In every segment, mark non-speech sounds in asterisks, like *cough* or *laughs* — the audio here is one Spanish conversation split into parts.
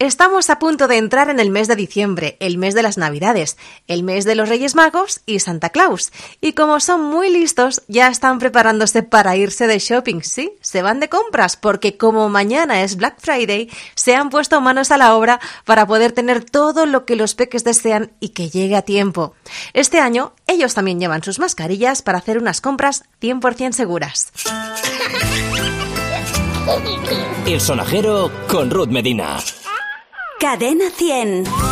Estamos a punto de entrar en el mes de diciembre, el mes de las Navidades, el mes de los Reyes Magos y Santa Claus. Y como son muy listos, ya están preparándose para irse de shopping, ¿sí? Se van de compras porque como mañana es Black Friday, se han puesto manos a la obra para poder tener todo lo que los peques desean y que llegue a tiempo. Este año, ellos también llevan sus mascarillas para hacer unas compras 100% seguras. El sonajero con Ruth Medina. Cadena 100.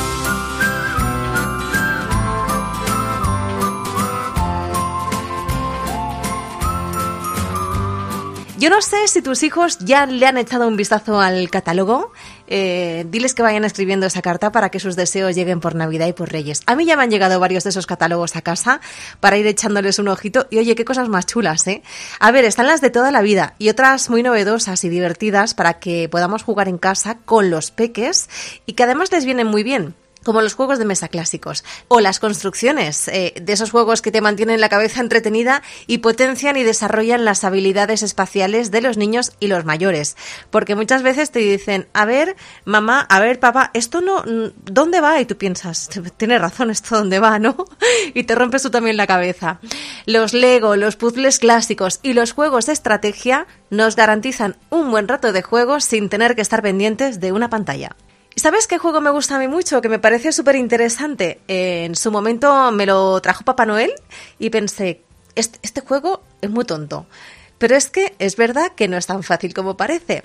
Yo no sé si tus hijos ya le han echado un vistazo al catálogo. Eh, diles que vayan escribiendo esa carta para que sus deseos lleguen por Navidad y por Reyes. A mí ya me han llegado varios de esos catálogos a casa para ir echándoles un ojito. Y oye, qué cosas más chulas, ¿eh? A ver, están las de toda la vida y otras muy novedosas y divertidas para que podamos jugar en casa con los peques y que además les vienen muy bien como los juegos de mesa clásicos o las construcciones, eh, de esos juegos que te mantienen la cabeza *laughs* entretenida y potencian y desarrollan las habilidades espaciales de los niños y los mayores. Porque muchas veces te dicen, a ver, mamá, a ver, papá, esto no, ¿dónde va? Y tú piensas, tienes razón, esto dónde va, ¿no? *laughs* y te rompes tú también la cabeza. Los Lego, los puzzles clásicos y los juegos de estrategia nos garantizan un buen rato de juego sin tener que estar pendientes de una pantalla. ¿Sabes qué juego me gusta a mí mucho? Que me parece súper interesante. en su momento me lo trajo Papá Noel y pensé, este juego es muy tonto. Pero es que es verdad que no es tan fácil como parece.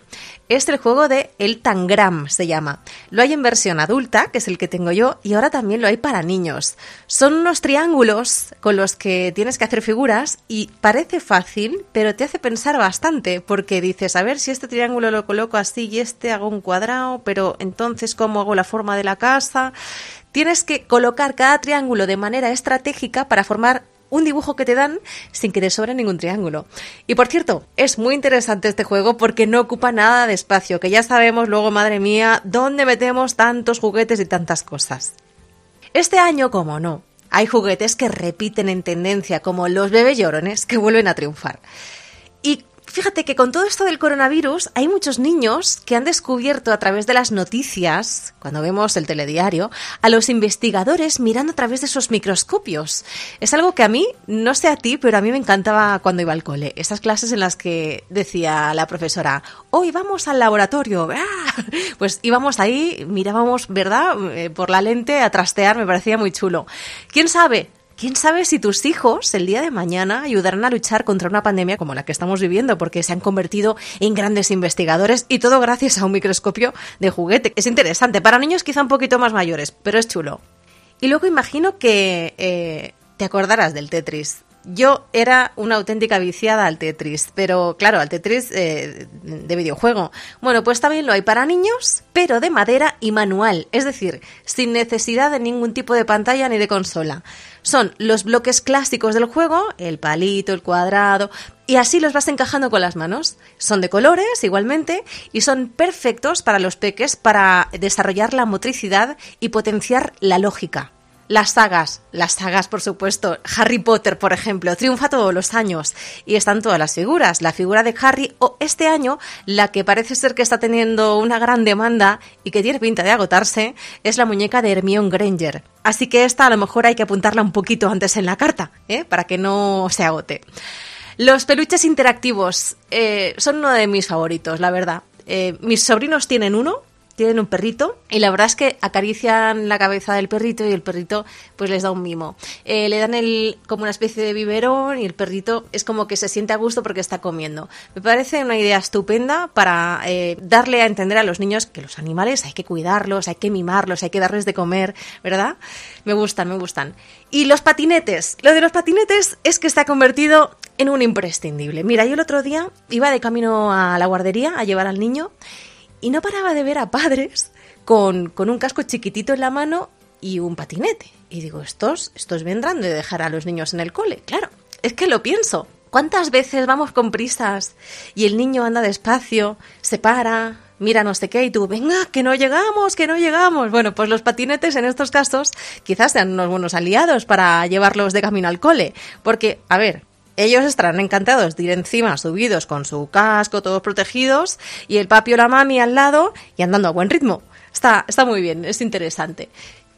Es el juego de El Tangram, se llama. Lo hay en versión adulta, que es el que tengo yo, y ahora también lo hay para niños. Son unos triángulos con los que tienes que hacer figuras y parece fácil, pero te hace pensar bastante, porque dices, a ver si este triángulo lo coloco así y este hago un cuadrado, pero entonces cómo hago la forma de la casa. Tienes que colocar cada triángulo de manera estratégica para formar un dibujo que te dan sin que te sobre ningún triángulo. Y por cierto, es muy interesante este juego porque no ocupa nada de espacio, que ya sabemos luego, madre mía, dónde metemos tantos juguetes y tantas cosas. Este año, como no, hay juguetes que repiten en tendencia, como los bebés llorones, que vuelven a triunfar. Y Fíjate que con todo esto del coronavirus hay muchos niños que han descubierto a través de las noticias, cuando vemos el telediario, a los investigadores mirando a través de esos microscopios. Es algo que a mí, no sé a ti, pero a mí me encantaba cuando iba al cole. Esas clases en las que decía la profesora, hoy vamos al laboratorio. *laughs* ¡Ah! Pues íbamos ahí, mirábamos, ¿verdad? Eh, por la lente a trastear, me parecía muy chulo. ¿Quién sabe? ¿Quién sabe si tus hijos el día de mañana ayudarán a luchar contra una pandemia como la que estamos viviendo? Porque se han convertido en grandes investigadores y todo gracias a un microscopio de juguete. Es interesante. Para niños quizá un poquito más mayores, pero es chulo. Y luego imagino que eh, te acordarás del Tetris. Yo era una auténtica viciada al Tetris, pero claro, al Tetris eh, de videojuego. Bueno, pues también lo hay para niños, pero de madera y manual, es decir, sin necesidad de ningún tipo de pantalla ni de consola. Son los bloques clásicos del juego, el palito, el cuadrado, y así los vas encajando con las manos. Son de colores igualmente y son perfectos para los peques para desarrollar la motricidad y potenciar la lógica. Las sagas, las sagas por supuesto, Harry Potter por ejemplo, triunfa todos los años y están todas las figuras. La figura de Harry o este año, la que parece ser que está teniendo una gran demanda y que tiene pinta de agotarse, es la muñeca de Hermione Granger. Así que esta a lo mejor hay que apuntarla un poquito antes en la carta, ¿eh? para que no se agote. Los peluches interactivos eh, son uno de mis favoritos, la verdad. Eh, mis sobrinos tienen uno, tienen un perrito y la verdad es que acarician la cabeza del perrito y el perrito pues les da un mimo. Eh, le dan el, como una especie de biberón y el perrito es como que se siente a gusto porque está comiendo. Me parece una idea estupenda para eh, darle a entender a los niños que los animales hay que cuidarlos, hay que mimarlos, hay que darles de comer, ¿verdad? Me gustan, me gustan. Y los patinetes. Lo de los patinetes es que ha convertido en un imprescindible. Mira, yo el otro día iba de camino a la guardería a llevar al niño y no paraba de ver a padres con, con, un casco chiquitito en la mano y un patinete. Y digo, estos, estos vendrán de dejar a los niños en el cole. Claro, es que lo pienso. ¿Cuántas veces vamos con prisas y el niño anda despacio, se para, mira no sé qué y tú, venga, que no llegamos, que no llegamos? Bueno, pues los patinetes en estos casos quizás sean unos buenos aliados para llevarlos de camino al cole. Porque, a ver, ellos estarán encantados de ir encima, subidos con su casco, todos protegidos, y el papi o la mami al lado y andando a buen ritmo. Está, está muy bien, es interesante.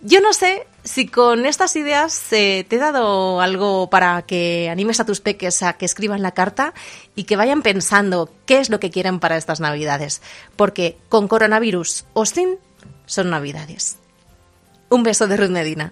Yo no sé si con estas ideas eh, te he dado algo para que animes a tus peques a que escriban la carta y que vayan pensando qué es lo que quieren para estas navidades. Porque con coronavirus o sin, son navidades. Un beso de Ruth Medina.